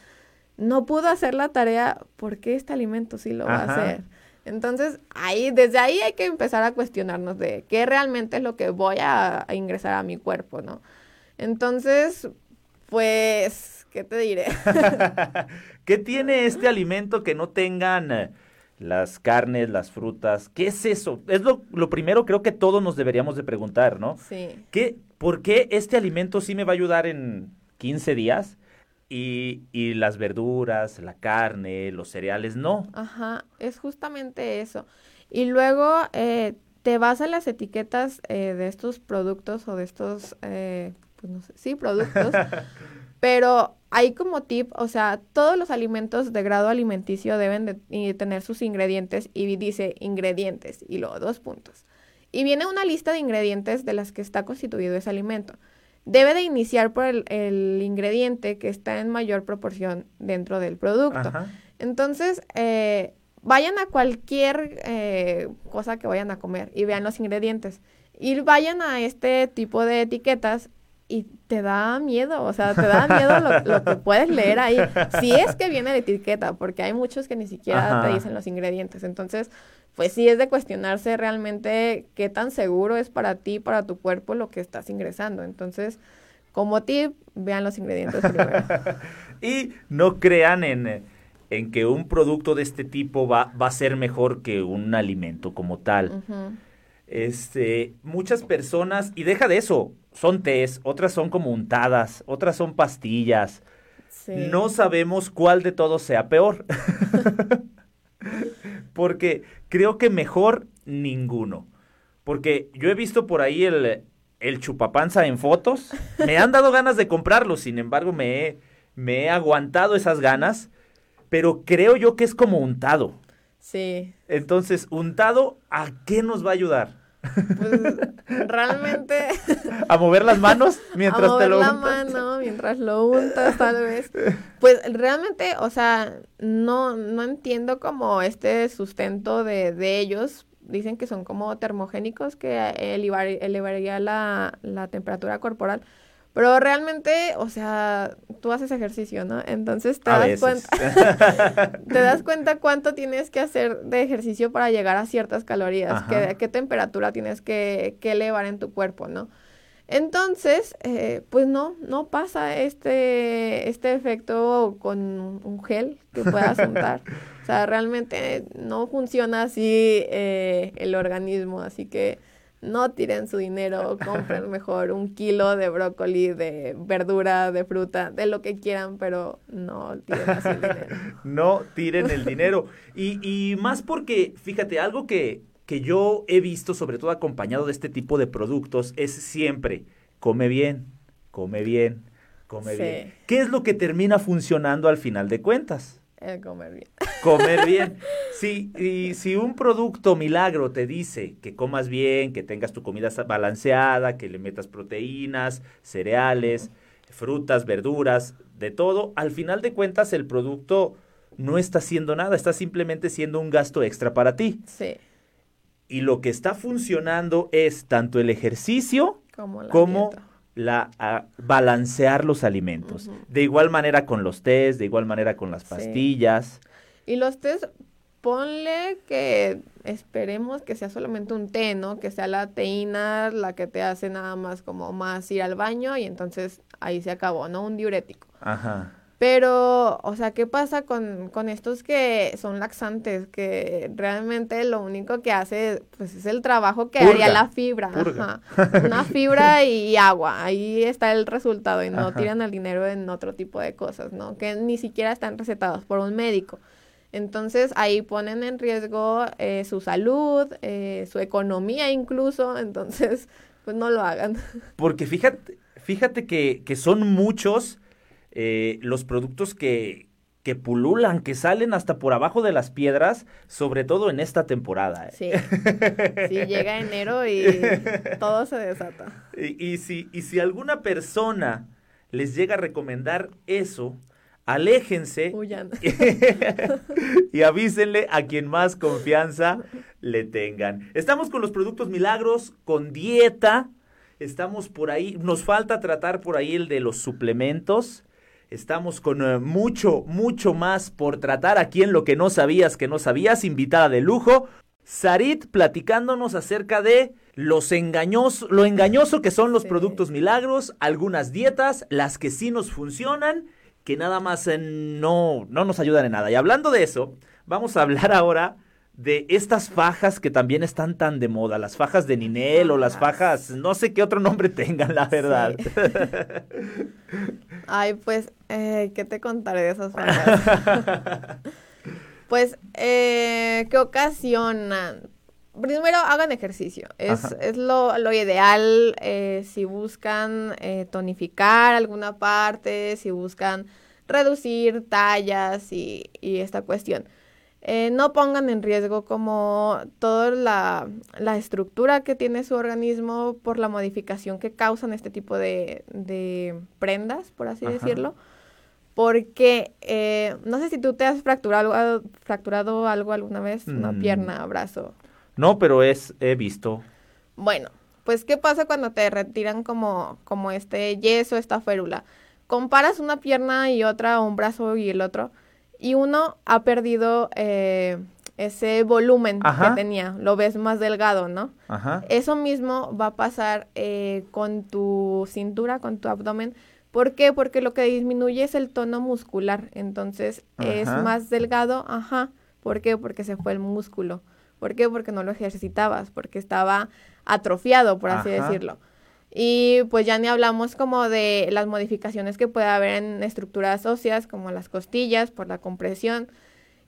[SPEAKER 2] no pudo hacer la tarea, ¿por qué este alimento sí lo va a hacer? Entonces, ahí, desde ahí hay que empezar a cuestionarnos de qué realmente es lo que voy a, ingresar a mi cuerpo, ¿no? Entonces, pues, ¿qué te diré?
[SPEAKER 1] ¿Qué tiene este alimento que no tengan eh, las carnes, las frutas? ¿Qué es eso? Es lo, lo, primero creo que todos nos deberíamos de preguntar, ¿no?
[SPEAKER 2] Sí.
[SPEAKER 1] ¿Qué, ¿Por qué este alimento sí me va a ayudar en 15 días? Y, y, las verduras, la carne, los cereales, no.
[SPEAKER 2] Ajá, es justamente eso. Y luego eh, te vas a las etiquetas eh, de estos productos o de estos, eh, pues no sé, sí, productos. pero hay como tip, o sea, todos los alimentos de grado alimenticio deben de, tener sus ingredientes y dice ingredientes y luego dos puntos. Y viene una lista de ingredientes de las que está constituido ese alimento debe de iniciar por el, ingrediente que está en mayor proporción dentro del producto. Entonces, eh, vayan a cualquier eh, cosa que vayan a comer y vean los ingredientes. Y vayan a este tipo de etiquetas y te da miedo, o sea, te da miedo lo, que puedes leer ahí. Si es que viene la etiqueta, porque hay muchos que ni siquiera te dicen los ingredientes. Entonces, pues sí es de cuestionarse realmente qué tan seguro es para ti, para tu cuerpo lo que estás ingresando. Entonces, como tip, vean los ingredientes primero.
[SPEAKER 1] y no crean en, en, que un producto de este tipo va, va, a ser mejor que un alimento como tal. Este, muchas personas, y deja de eso, son tés, otras son como untadas, otras son pastillas. No sabemos cuál de todos sea peor. Porque creo que mejor ninguno. Porque yo he visto por ahí el, el chupapanza en fotos. Me han dado ganas de comprarlo, sin embargo me he, me he aguantado esas ganas. Pero creo yo que es como untado.
[SPEAKER 2] Sí.
[SPEAKER 1] Entonces, untado, ¿a qué nos va a ayudar?
[SPEAKER 2] Pues realmente.
[SPEAKER 1] ¿A mover las manos mientras
[SPEAKER 2] a
[SPEAKER 1] te lo
[SPEAKER 2] untas? la mano mientras lo untas, tal vez. Pues realmente, o sea, no, no entiendo como este sustento de, de ellos. Dicen que son como termogénicos, que elevaría la, la temperatura corporal. Pero realmente, o sea, tú haces ejercicio, ¿no? Entonces te das cuenta, te das cuenta cuánto tienes que hacer de ejercicio para llegar a ciertas calorías, qué, qué temperatura tienes que, que, elevar en tu cuerpo, ¿no? Entonces, eh, pues no, no pasa este, este efecto con un gel que puedas untar. o sea, realmente no funciona así eh, el organismo, así que no tiren su dinero, compren mejor un kilo de brócoli, de verdura, de fruta, de lo que quieran, pero no tiren así el dinero.
[SPEAKER 1] no tiren el dinero. Y, y más porque, fíjate, algo que, que yo he visto, sobre todo acompañado de este tipo de productos, es siempre, come bien, come bien, come bien. ¿Qué es lo que termina funcionando al final de cuentas?
[SPEAKER 2] El comer bien.
[SPEAKER 1] Comer bien. Sí, y si un producto milagro te dice que comas bien, que tengas tu comida balanceada, que le metas proteínas, cereales, frutas, verduras, de todo, al final de cuentas el producto no está haciendo nada, está simplemente siendo un gasto extra para ti.
[SPEAKER 2] Sí
[SPEAKER 1] y lo que está funcionando es tanto el ejercicio como la, balancear los alimentos. De igual manera con los tés, de igual manera con las pastillas.
[SPEAKER 2] Y los tés, ponle que esperemos que sea solamente un té, ¿no? Que sea la teína la que te hace nada más como más ir al baño y entonces ahí se acabó, ¿no? Un diurético.
[SPEAKER 1] Ajá.
[SPEAKER 2] Pero, o sea, ¿qué pasa con, con, estos que son laxantes? Que realmente lo único que hace, pues, es el trabajo que haría la fibra. Ajá. Una fibra y agua. Ahí está el resultado y no tiran el dinero en otro tipo de cosas, ¿no? Que ni siquiera están recetados por un médico. Entonces, ahí ponen en riesgo eh, su salud, eh, su economía incluso. Entonces, pues, no lo hagan.
[SPEAKER 1] Porque fíjate, fíjate que, que son muchos eh, los productos que, que pululan, que salen hasta por abajo de las piedras, sobre todo en esta temporada.
[SPEAKER 2] ¿eh? Sí. sí, llega enero y todo se desata.
[SPEAKER 1] Y, si, y si alguna persona les llega a recomendar eso, aléjense y avísenle a quien más confianza le tengan. Estamos con los productos milagros, con dieta, estamos por ahí, nos falta tratar por ahí el de los suplementos. Estamos con eh, mucho, mucho más por tratar aquí en lo que no sabías que no sabías, invitada de lujo. Sarit platicándonos acerca de los engañosos, lo engañoso que son los productos milagros, algunas dietas, las que sí nos funcionan, que nada más eh, no, no nos ayudan en nada. Y hablando de eso, vamos a hablar ahora de estas fajas que también están tan de moda, las fajas de Ninel o las fajas, no sé qué otro nombre tengan, la verdad.
[SPEAKER 2] Ay, pues, eh, ¿qué te contaré de esas fajas? pues, eh, ¿qué ocasionan? Primero, hagan ejercicio. Es, es lo, lo, ideal eh, si buscan eh, tonificar alguna parte, si buscan reducir tallas y, y esta cuestión. Eh, no pongan en riesgo como toda la, la, estructura que tiene su organismo por la modificación que causan este tipo de, de prendas, por así decirlo. Porque eh, no sé si tú te has fracturado, fracturado algo alguna vez, una mm. pierna, brazo.
[SPEAKER 1] No, pero es, he visto.
[SPEAKER 2] Bueno, pues ¿qué pasa cuando te retiran como, como este yeso, esta férula? Comparas una pierna y otra, un brazo y el otro y uno ha perdido eh, ese volumen que tenía, lo ves más delgado, ¿no? Ajá. Eso mismo va a pasar eh, con tu cintura, con tu abdomen. ¿Por qué? Porque lo que disminuye es el tono muscular, entonces es más delgado, ajá. ¿Por qué? Porque se fue el músculo. ¿Por qué? Porque no lo ejercitabas, porque estaba atrofiado, por así decirlo. Y pues ya ni hablamos como de las modificaciones que puede haber en estructuras óseas, como las costillas, por la compresión.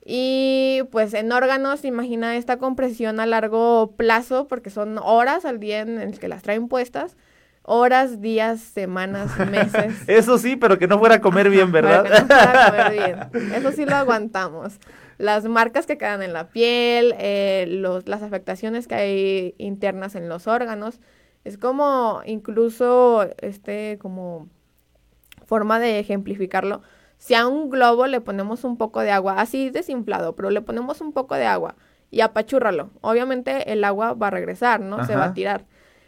[SPEAKER 2] Y pues en órganos, imagina esta compresión a largo plazo, porque son horas al día en el que las traen puestas. Horas, días, semanas, meses.
[SPEAKER 1] Eso sí, pero que no fuera a comer bien, ¿verdad?
[SPEAKER 2] comer bien. Eso sí lo aguantamos. Las marcas que quedan en la piel, eh, los, las afectaciones que hay internas en los órganos. Es como incluso este como forma de ejemplificarlo. Si a un globo le ponemos un poco de agua, así desinflado, pero le ponemos un poco de agua y apachúrralo, obviamente el agua va a regresar, ¿no? Se va a tirar.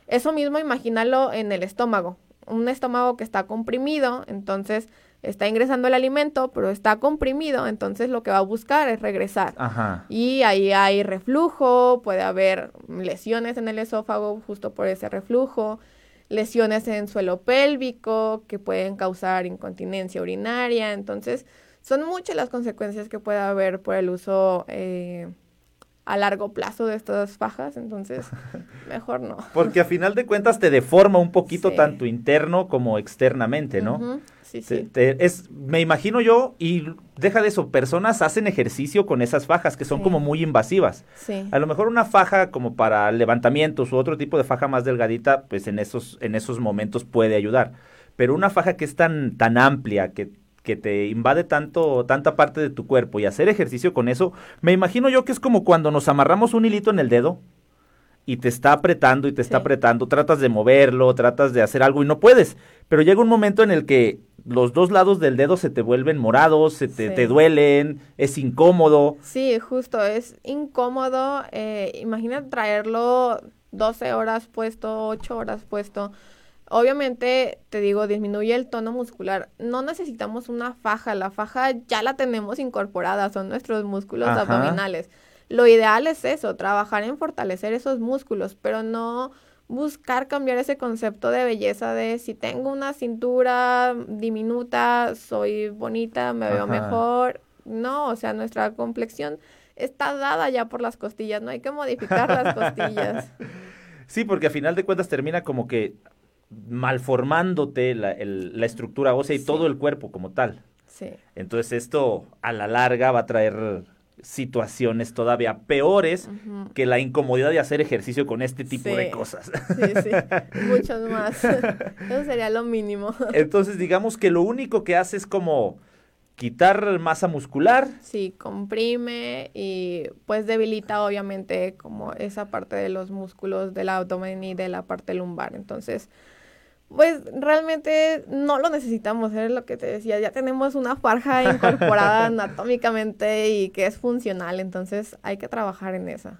[SPEAKER 2] Eso mismo imagínalo en el estómago. Un estómago que está comprimido, entonces está ingresando el alimento, pero está comprimido, entonces lo que va a buscar es regresar. Ajá. Y ahí hay reflujo, puede haber lesiones en el esófago justo por ese reflujo. lesiones en suelo pélvico que pueden causar incontinencia urinaria. Entonces, son muchas las consecuencias que puede haber por el uso eh, a largo plazo de estas fajas, entonces mejor no.
[SPEAKER 1] Porque a final de cuentas te deforma un poquito tanto interno como externamente, ¿no?
[SPEAKER 2] Sí, sí.
[SPEAKER 1] es, me imagino yo, y deja de eso, personas hacen ejercicio con esas fajas que son como muy invasivas.
[SPEAKER 2] Sí.
[SPEAKER 1] A lo mejor una faja como para levantamientos u otro tipo de faja más delgadita, pues en esos, en esos momentos puede ayudar. Pero una faja que es tan, tan amplia, que que te invade tanto, tanta parte de tu cuerpo y hacer ejercicio con eso, me imagino yo que es como cuando nos amarramos un hilito en el dedo y te está apretando y te está apretando, tratas de moverlo, tratas de hacer algo y no puedes, pero llega un momento en el que los dos lados del dedo se te vuelven morados, se te, te duelen, es incómodo.
[SPEAKER 2] Sí, justo, es incómodo. Eh, imagina traerlo 12 horas puesto, 8 horas puesto. Obviamente, te digo, disminuye el tono muscular. No necesitamos una faja, la faja ya la tenemos incorporada, son nuestros músculos abdominales. Lo ideal es eso, trabajar en fortalecer esos músculos, pero no buscar cambiar ese concepto de belleza de si tengo una cintura diminuta, soy bonita, me veo mejor. No, o sea, nuestra complexión está dada ya por las costillas, no hay que modificar las costillas.
[SPEAKER 1] Sí, porque a final de cuentas termina como que malformándote la, la estructura ósea y todo el cuerpo como tal.
[SPEAKER 2] Sí.
[SPEAKER 1] Entonces esto a la larga va a traer situaciones todavía peores que la incomodidad de hacer ejercicio con este tipo de cosas.
[SPEAKER 2] Sí, sí, muchos más. Eso sería lo mínimo.
[SPEAKER 1] Entonces digamos que lo único que hace es como quitar masa muscular.
[SPEAKER 2] Sí, comprime y pues debilita obviamente como esa parte de los músculos del abdomen y de la parte lumbar. Entonces, pues realmente no lo necesitamos, es lo que te decía, ya tenemos una farja incorporada anatómicamente y que es funcional, entonces hay que trabajar en esa.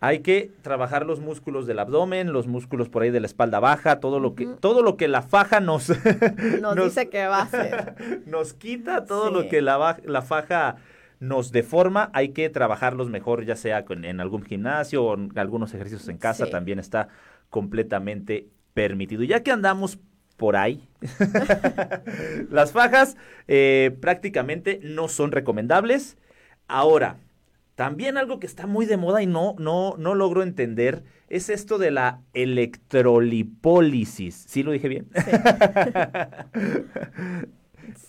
[SPEAKER 1] Hay que trabajar los músculos del abdomen, los músculos por ahí de la espalda baja, todo lo que, todo lo que la faja nos,
[SPEAKER 2] nos, dice que va a hacer.
[SPEAKER 1] Nos quita todo lo que la, la faja nos deforma, hay que trabajarlos mejor, ya sea en algún gimnasio o en algunos ejercicios en casa, también está completamente permitido. Ya que andamos por ahí, las fajas eh, prácticamente no son recomendables. Ahora, también algo que está muy de moda y no, no, no logro entender es esto de la electrolipólisis. ¿Sí lo dije bien?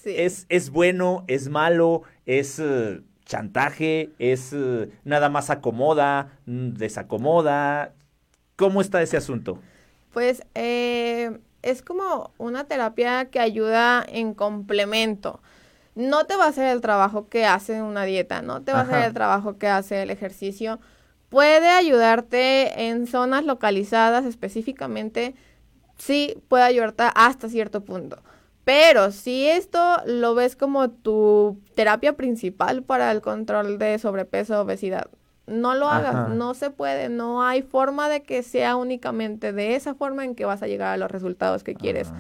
[SPEAKER 2] Sí.
[SPEAKER 1] ¿Es, ¿Es bueno? ¿Es malo? ¿Es eh, chantaje? ¿Es eh, nada más acomoda? Mm, ¿Desacomoda? ¿Cómo está ese asunto?
[SPEAKER 2] Pues eh, es como una terapia que ayuda en complemento. No te va a hacer el trabajo que hace una dieta, no te va a hacer el trabajo que hace el ejercicio. Puede ayudarte en zonas localizadas específicamente, sí, puede ayudarte hasta cierto punto. Pero si esto lo ves como tu terapia principal para el control de sobrepeso, obesidad, no lo hagas, no se puede, no hay forma de que sea únicamente de esa forma en que vas a llegar a los resultados que quieres.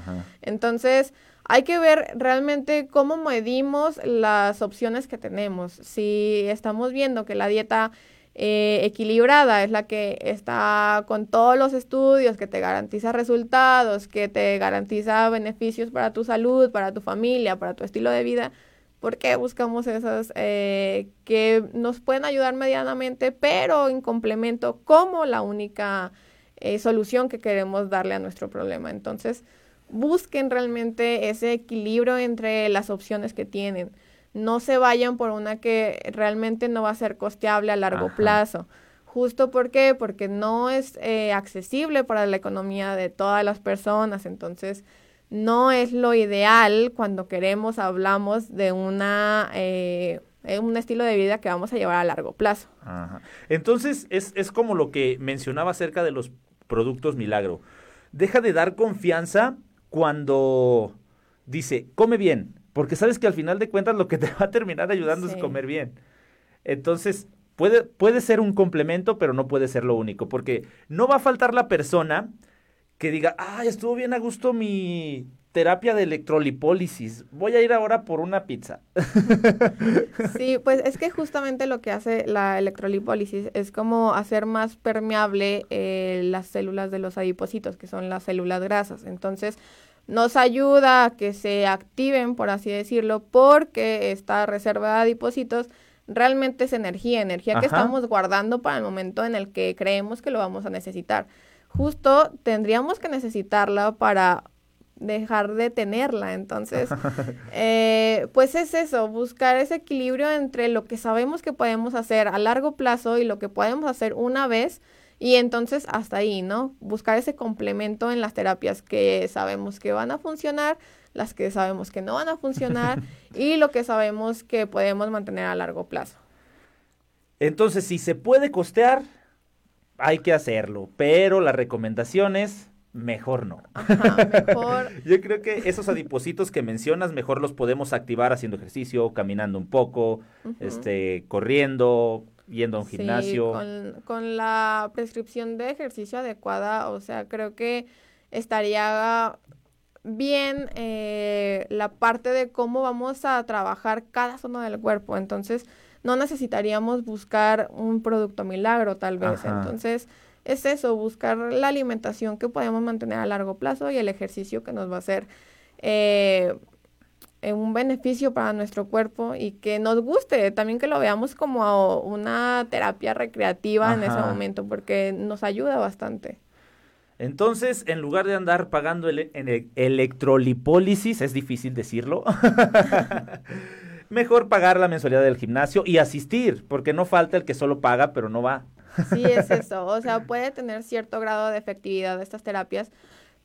[SPEAKER 2] Entonces, hay que ver realmente cómo medimos las opciones que tenemos. Si estamos viendo que la dieta eh, equilibrada es la que está con todos los estudios, que te garantiza resultados, que te garantiza beneficios para tu salud, para tu familia, para tu estilo de vida, ¿Por qué buscamos esas eh, que nos pueden ayudar medianamente, pero en complemento como la única eh, solución que queremos darle a nuestro problema? Entonces, busquen realmente ese equilibrio entre las opciones que tienen. No se vayan por una que realmente no va a ser costeable a largo plazo. Justo por qué? Porque no es eh, accesible para la economía de todas las personas. Entonces, no es lo ideal cuando queremos, hablamos de una... Eh, un estilo de vida que vamos a llevar a largo plazo.
[SPEAKER 1] Entonces, es, es como lo que mencionaba acerca de los productos milagro. Deja de dar confianza cuando dice, come bien, porque sabes que al final de cuentas lo que te va a terminar ayudando es comer bien. Entonces, puede, puede ser un complemento, pero no puede ser lo único, porque no va a faltar la persona que diga, ay, estuvo bien a gusto mi, terapia de electrolipólisis. Voy a ir ahora por una pizza.
[SPEAKER 2] Sí, pues es que justamente lo que hace la electrolipólisis es como hacer más permeable eh, las células de los adipocitos, que son las células grasas. Entonces, nos ayuda a que se activen, por así decirlo, porque esta reserva de adipocitos realmente es energía, energía que estamos guardando para el momento en el que creemos que lo vamos a necesitar. Justo tendríamos que necesitarla para dejar de tenerla. Entonces, eh, pues es eso, buscar ese equilibrio entre lo que sabemos que podemos hacer a largo plazo y lo que podemos hacer una vez. Y entonces hasta ahí, ¿no? Buscar ese complemento en las terapias que sabemos que van a funcionar, las que sabemos que no van a funcionar y lo que sabemos que podemos mantener a largo plazo.
[SPEAKER 1] Entonces, si se puede costear, hay que hacerlo, pero las recomendaciones mejor no. mejor. Yo creo que esos adipositos que mencionas, mejor los podemos activar haciendo ejercicio, caminando un poco, este, corriendo, yendo a un gimnasio.
[SPEAKER 2] Con, con, la prescripción de ejercicio adecuada, o sea, creo que estaría bien eh, la parte de cómo vamos a trabajar cada zona del cuerpo. Entonces, no necesitaríamos buscar un producto milagro, tal vez. Entonces, es eso, buscar la alimentación que podemos mantener a largo plazo y el ejercicio que nos va a hacer eh, un beneficio para nuestro cuerpo y que nos guste, también que lo veamos como una terapia recreativa en ese momento, porque nos ayuda bastante.
[SPEAKER 1] Entonces, en lugar de andar pagando el, en electrolipólisis, es difícil decirlo, mejor pagar la mensualidad del gimnasio y asistir, porque no falta el que solo paga pero no va.
[SPEAKER 2] Sí, es eso. O sea, puede tener cierto grado de efectividad de estas terapias,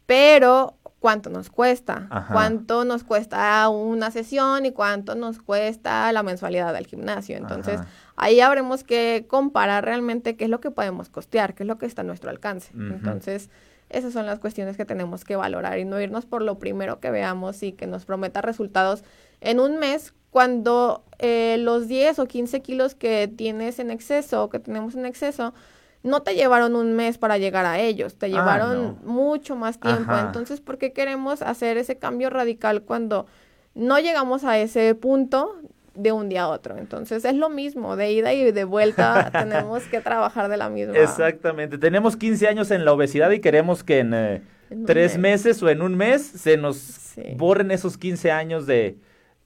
[SPEAKER 2] pero ¿cuánto nos cuesta? ¿Cuánto nos cuesta una sesión y cuánto nos cuesta la mensualidad del gimnasio? Entonces, ahí habremos que comparar realmente qué es lo que podemos costear, qué es lo que está a nuestro alcance. Entonces, esas son las cuestiones que tenemos que valorar y no irnos por lo primero que veamos y que nos prometa resultados en un mes cuando eh, los 10 o 15 kilos que tienes en exceso o que tenemos en exceso no te llevaron un mes para llegar a ellos, te ah, llevaron mucho más tiempo. Entonces, ¿por qué queremos hacer ese cambio radical cuando no llegamos a ese punto de un día a otro? Entonces, es lo mismo, de ida y de vuelta tenemos que trabajar de la misma.
[SPEAKER 1] Exactamente, tenemos 15 años en la obesidad y queremos que en, eh, tres meses o en un mes se nos borren esos 15 años de,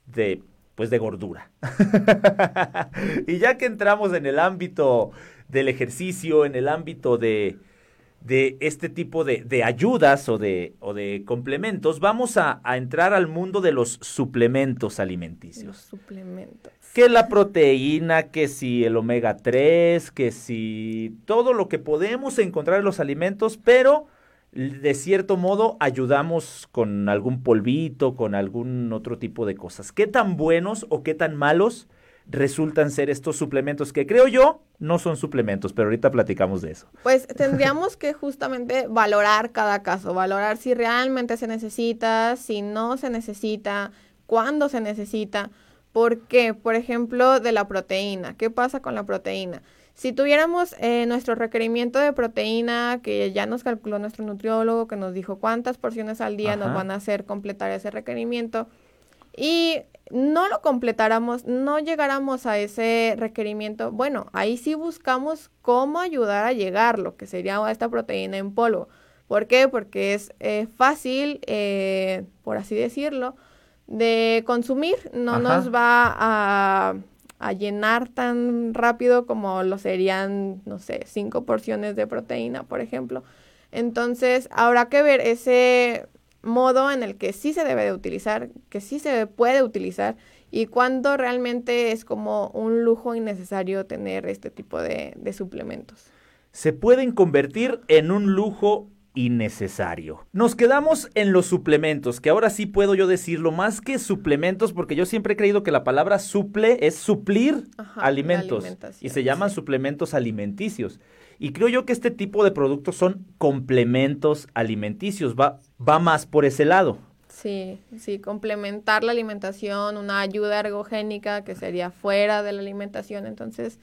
[SPEAKER 1] de pues de gordura. y ya que entramos en el ámbito del ejercicio, en el ámbito de, de este tipo de, de, ayudas o de, o de complementos, vamos a, a, entrar al mundo de los suplementos alimenticios. Los
[SPEAKER 2] suplementos.
[SPEAKER 1] Que la proteína, que si el omega 3, que si todo lo que podemos encontrar en los alimentos, pero de cierto modo ayudamos con algún polvito, con algún otro tipo de cosas. ¿Qué tan buenos o qué tan malos resultan ser estos suplementos que creo yo no son suplementos, pero ahorita platicamos de eso.
[SPEAKER 2] Pues tendríamos que justamente valorar cada caso, valorar si realmente se necesita, si no se necesita, cuándo se necesita. ¿Por qué? Por ejemplo, de la proteína. ¿Qué pasa con la proteína? Si tuviéramos eh, nuestro requerimiento de proteína, que ya nos calculó nuestro nutriólogo, que nos dijo cuántas porciones al día nos van a hacer completar ese requerimiento, y no lo completáramos, no llegáramos a ese requerimiento, bueno, ahí sí buscamos cómo ayudar a llegar, lo que sería esta proteína en polvo. ¿Por qué? Porque es eh, fácil, eh, por así decirlo, de consumir, no nos va a a llenar tan rápido como lo serían, no sé, cinco porciones de proteína, por ejemplo. Entonces, habrá que ver ese modo en el que sí se debe de utilizar, que sí se puede utilizar y cuando realmente es como un lujo innecesario tener este tipo de, de suplementos.
[SPEAKER 1] Se pueden convertir en un lujo innecesario. Nos quedamos en los suplementos, que ahora sí puedo yo decirlo más que suplementos, porque yo siempre he creído que la palabra suple es suplir alimentos y se llaman suplementos alimenticios. Y creo yo que este tipo de productos son complementos alimenticios, va, va más por ese lado.
[SPEAKER 2] Sí, sí, complementar la alimentación, una ayuda ergogénica que sería fuera de la alimentación, entonces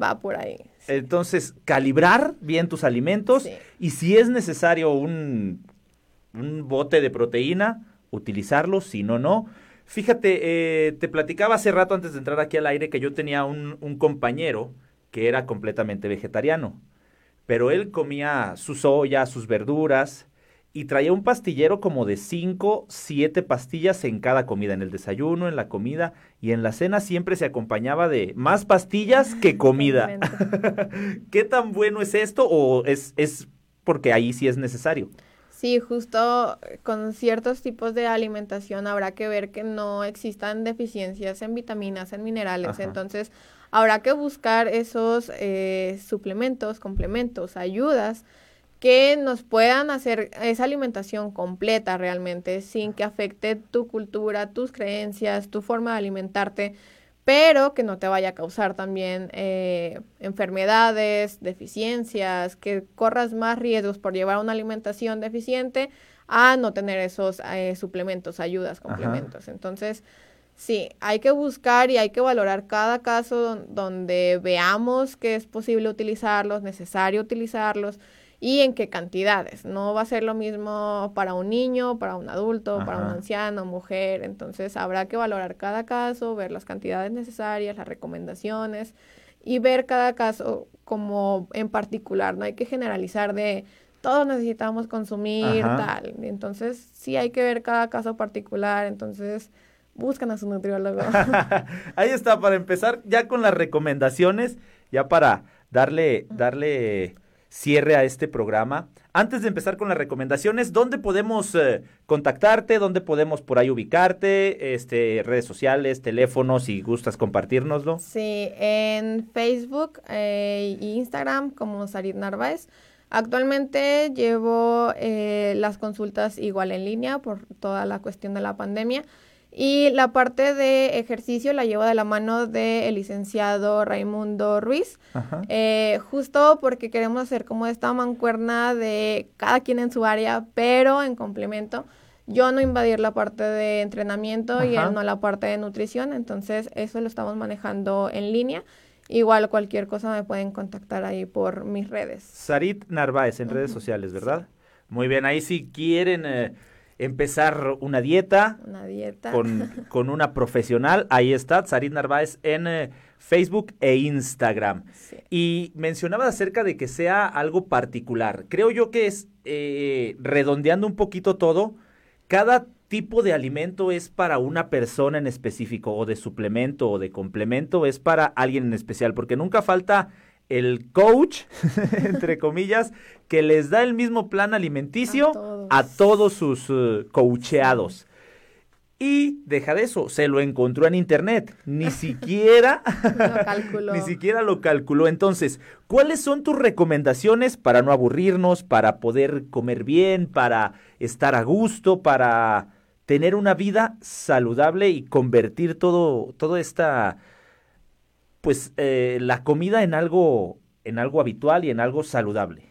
[SPEAKER 2] va por ahí.
[SPEAKER 1] Entonces, calibrar bien tus alimentos y si es necesario un, un bote de proteína, utilizarlo, si no, no. Fíjate, eh, te platicaba hace rato antes de entrar aquí al aire que yo tenía un, un compañero que era completamente vegetariano, pero él comía su soya, sus verduras, y traía un pastillero como de 5, 7 pastillas en cada comida, en el desayuno, en la comida y en la cena siempre se acompañaba de más pastillas que comida. ¿Qué tan bueno es esto o es, es porque ahí sí es necesario?
[SPEAKER 2] Sí, justo con ciertos tipos de alimentación habrá que ver que no existan deficiencias en vitaminas, en minerales, entonces habrá que buscar esos eh, suplementos, complementos, ayudas que nos puedan hacer esa alimentación completa realmente, sin que afecte tu cultura, tus creencias, tu forma de alimentarte, pero que no te vaya a causar también eh, enfermedades, deficiencias, que corras más riesgos por llevar una alimentación deficiente a no tener esos eh, suplementos, ayudas, complementos. Entonces, sí, hay que buscar y hay que valorar cada caso donde veamos que es posible utilizarlos, necesario utilizarlos y en qué cantidades. No va a ser lo mismo para un niño, para un adulto, para un anciano, mujer. Entonces habrá que valorar cada caso, ver las cantidades necesarias, las recomendaciones y ver cada caso como en particular. No hay que generalizar de todos necesitamos consumir tal. Entonces sí hay que ver cada caso particular. Entonces buscan a su nutriólogo.
[SPEAKER 1] Ahí está, para empezar ya con las recomendaciones, ya para darle, darle cierre a este programa. Antes de empezar con las recomendaciones, ¿dónde podemos eh, contactarte? ¿Dónde podemos por ahí ubicarte? Este, redes sociales, teléfonos, si gustas compartirnoslo.
[SPEAKER 2] Sí, en Facebook e Instagram como Sarit Narváez. Actualmente llevo eh, las consultas igual en línea por toda la cuestión de la pandemia. Y la parte de ejercicio la llevo de la mano del licenciado Raimundo Ruiz, eh, justo porque queremos hacer como esta mancuerna de cada quien en su área, pero en complemento. Yo no invadir la parte de entrenamiento y él no la parte de nutrición, entonces eso lo estamos manejando en línea. Igual cualquier cosa me pueden contactar ahí por mis redes.
[SPEAKER 1] Sarit Narváez en redes sociales, ¿verdad? Muy bien, ahí si quieren... Eh, empezar una dieta.
[SPEAKER 2] Una dieta.
[SPEAKER 1] Con, una profesional. Ahí está, Sarit Narváez en eh, Facebook e Instagram. Y mencionaba acerca de que sea algo particular. Creo yo que es, eh, redondeando un poquito todo, cada tipo de alimento es para una persona en específico, o de suplemento o de complemento, es para alguien en especial, porque nunca falta el coach, entre comillas, que les da el mismo plan alimenticio a todos, sus uh, coacheados. Y deja de eso, se lo encontró en internet. Ni siquiera
[SPEAKER 2] lo calculó.
[SPEAKER 1] ni siquiera lo calculó. Entonces, ¿cuáles son tus recomendaciones para no aburrirnos, para poder comer bien, para estar a gusto, para tener una vida saludable y convertir todo, toda esta pues eh, la comida en algo, en algo habitual y en algo saludable?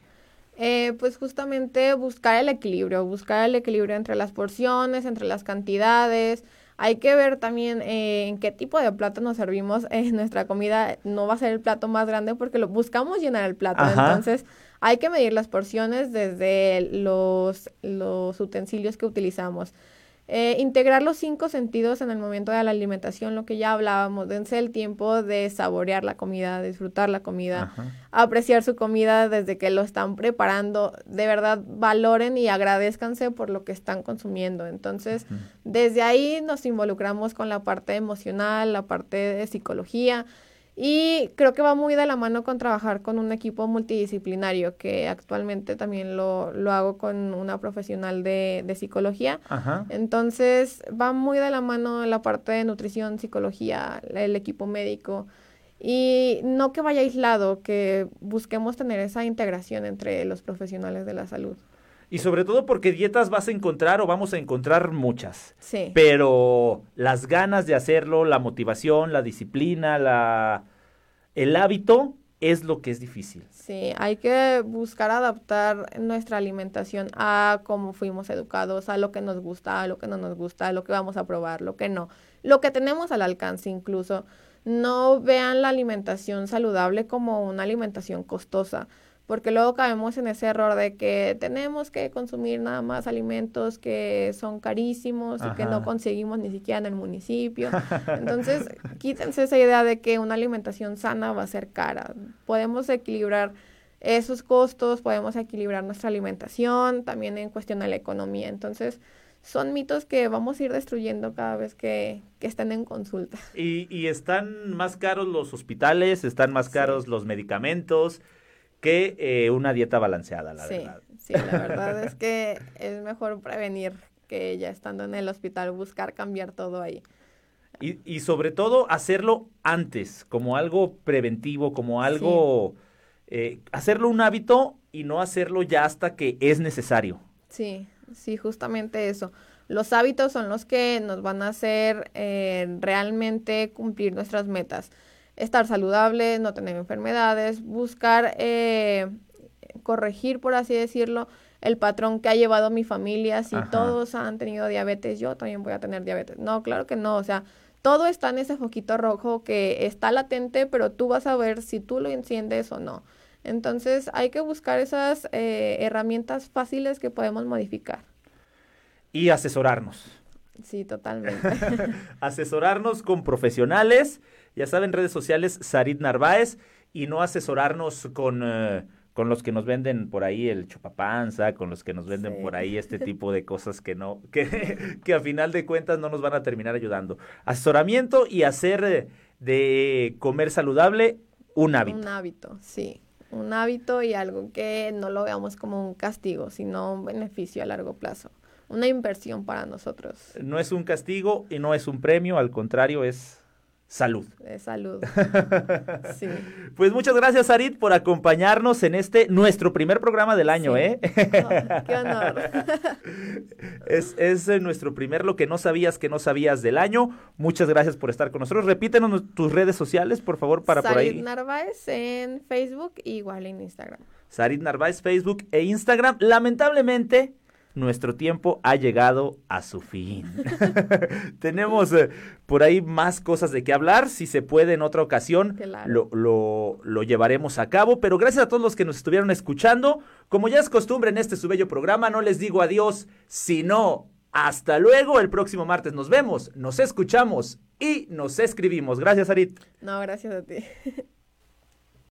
[SPEAKER 2] Eh, pues justamente buscar el equilibrio, buscar el equilibrio entre las porciones, entre las cantidades. Hay que ver también eh, en qué tipo de plato nos servimos. en nuestra comida no va a ser el plato más grande porque lo buscamos llenar el plato. Entonces hay que medir las porciones desde los, los utensilios que utilizamos. Eh, integrar los cinco sentidos en el momento de la alimentación, lo que ya hablábamos, dense el tiempo de saborear la comida, disfrutar la comida, apreciar su comida desde que lo están preparando, de verdad valoren y agradezcanse por lo que están consumiendo. Entonces, desde ahí nos involucramos con la parte emocional, la parte de psicología, y creo que va muy de la mano con trabajar con un equipo multidisciplinario, que actualmente también lo, lo hago con una profesional de, de psicología. Entonces va muy de la mano la parte de nutrición, psicología, el equipo médico. Y no que vaya aislado, que busquemos tener esa integración entre los profesionales de la salud.
[SPEAKER 1] Y sobre todo porque dietas vas a encontrar o vamos a encontrar muchas.
[SPEAKER 2] Sí.
[SPEAKER 1] Pero las ganas de hacerlo, la motivación, la disciplina, la el hábito es lo que es difícil.
[SPEAKER 2] Sí, hay que buscar adaptar nuestra alimentación a cómo fuimos educados, a lo que nos gusta, a lo que no nos gusta, a lo que vamos a probar, lo que no, lo que tenemos al alcance incluso. No vean la alimentación saludable como una alimentación costosa porque luego caemos en ese error de que tenemos que consumir nada más alimentos que son carísimos y que no conseguimos ni siquiera en el municipio. Entonces, quítense esa idea de que una alimentación sana va a ser cara. Podemos equilibrar esos costos, podemos equilibrar nuestra alimentación, también en cuestión de la economía. Entonces, son mitos que vamos a ir destruyendo cada vez que, estén en consulta.
[SPEAKER 1] Y, están más caros los hospitales, están más caros los medicamentos que eh, una dieta balanceada, la verdad.
[SPEAKER 2] Sí, la verdad es que es mejor prevenir que ya estando en el hospital buscar cambiar todo ahí.
[SPEAKER 1] Y, y sobre todo hacerlo antes, como algo preventivo, como algo, eh, hacerlo un hábito y no hacerlo ya hasta que es necesario.
[SPEAKER 2] Sí, sí, justamente eso. Los hábitos son los que nos van a hacer eh, realmente cumplir nuestras metas estar saludable, no tener enfermedades, buscar eh, corregir, por así decirlo, el patrón que ha llevado mi familia. Si todos han tenido diabetes, yo también voy a tener diabetes. No, claro que no. O sea, todo está en ese foquito rojo que está latente, pero tú vas a ver si tú lo enciendes o no. Entonces hay que buscar esas eh, herramientas fáciles que podemos modificar.
[SPEAKER 1] Y asesorarnos.
[SPEAKER 2] Sí, totalmente.
[SPEAKER 1] asesorarnos con profesionales ya saben, redes sociales, Sarit Narváez, y no asesorarnos con, eh, con los que nos venden por ahí el chupapanza, con los que nos venden por ahí este tipo de cosas que no, que, que a final de cuentas no nos van a terminar ayudando. Asesoramiento y hacer eh, de comer saludable un hábito.
[SPEAKER 2] Un hábito, sí. Un hábito y algo que no lo veamos como un castigo, sino un beneficio a largo plazo una inversión para nosotros.
[SPEAKER 1] No es un castigo y no es un premio, al contrario, es salud.
[SPEAKER 2] De salud. sí.
[SPEAKER 1] Pues muchas gracias, Arit, por acompañarnos en este, nuestro primer programa del año, ¿eh?
[SPEAKER 2] qué honor.
[SPEAKER 1] es, es, eh, nuestro primer lo que no sabías que no sabías del año. Muchas gracias por estar con nosotros. Repítenos tus redes sociales, por favor, para por ahí.
[SPEAKER 2] Sarit Narváez en Facebook, igual en Instagram.
[SPEAKER 1] Sarit Narváez, Facebook e Instagram. Lamentablemente, nuestro tiempo ha llegado a su fin. Tenemos eh, por ahí más cosas de qué hablar. Si se puede en otra ocasión, lo, lo, lo, llevaremos a cabo. Pero gracias a todos los que nos estuvieron escuchando. Como ya es costumbre en este su bello programa, no les digo adiós, sino hasta luego. El próximo martes nos vemos, nos escuchamos y nos escribimos. Gracias, Arit.
[SPEAKER 2] No, gracias a ti.